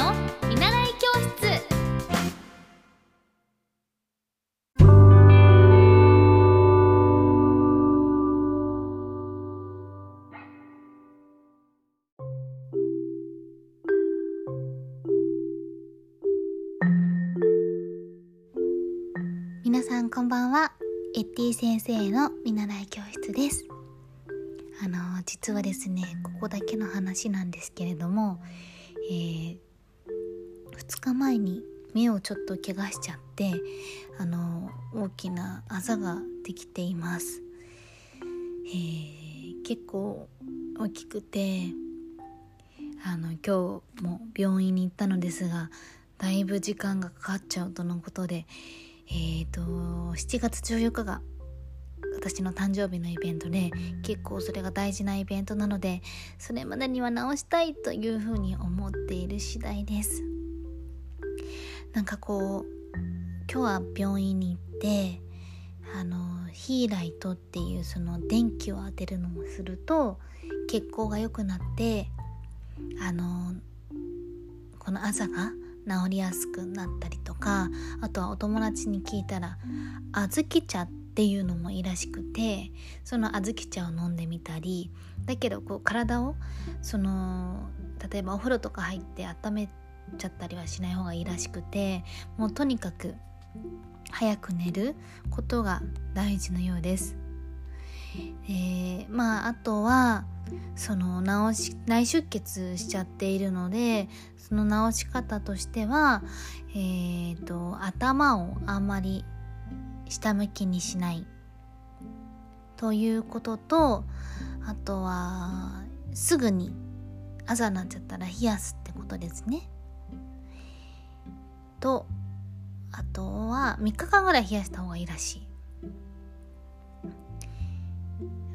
の見習い教室。皆さんこんばんは。エッティ先生の見習い教室です。あの実はですねここだけの話なんですけれども、えー、日前に目をちょっと怪我しちゃってあの大きなあざができています、えー、結構大きくてあの今日も病院に行ったのですがだいぶ時間がかかっちゃうとのことでえっ、ー、と7月14日が私の誕生日のイベントで結構それが大事なイベントなのでそれまでには直したいというふうに思っている次第です。なんかこう今日は病院に行ってあのヒーライトっていうその電気を当てるのをすると血行が良くなってあのこのあざが治りやすくなったりとかあとはお友達に聞いたら小豆茶っていうのもいいらしくてその小豆茶を飲んでみたりだけどこう体をその例えばお風呂とか入って温めちゃったりはしない方がいいらしくてもうとにかく早く寝ることが大事のようです。えー、まああとはその治し内出血しちゃっているのでその治し方としては、えーと、頭をあんまり下向きにしないということとあとはすぐに朝になっちゃったら冷やすってことですね。とあとは3日間ぐらい冷やした方がいいらしい。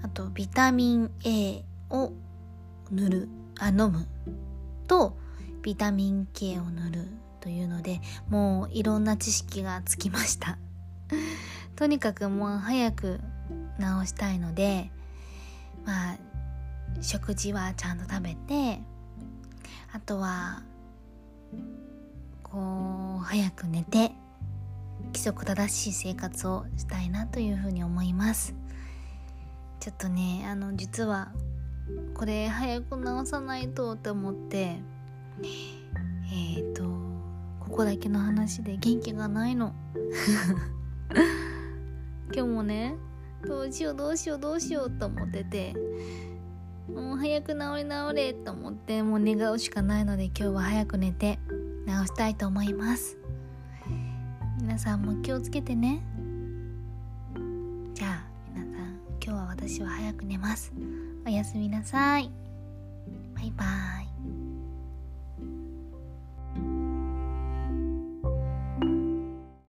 あとビタミン A を塗るあ飲むとビタミン K を塗るというのでもういろんな知識がつきました とにかくもう早く治したいのでまあ食事はちゃんと食べてあとはこう早く寝て規則正しい生活をしたいなというふうに思います。ちょっとねあの実はこれ早く直さないとって思ってえっ、ー、とここだけの話で元気がないの。今日もねどうしようどうしようどうしようと思っててもう早く治り治れと思ってもう願うしかないので今日は早く寝て直したいと思います。皆さんも気をつけてね。じゃあ皆さん今日は私は早く寝ます。おやすみなさい。バイバイ。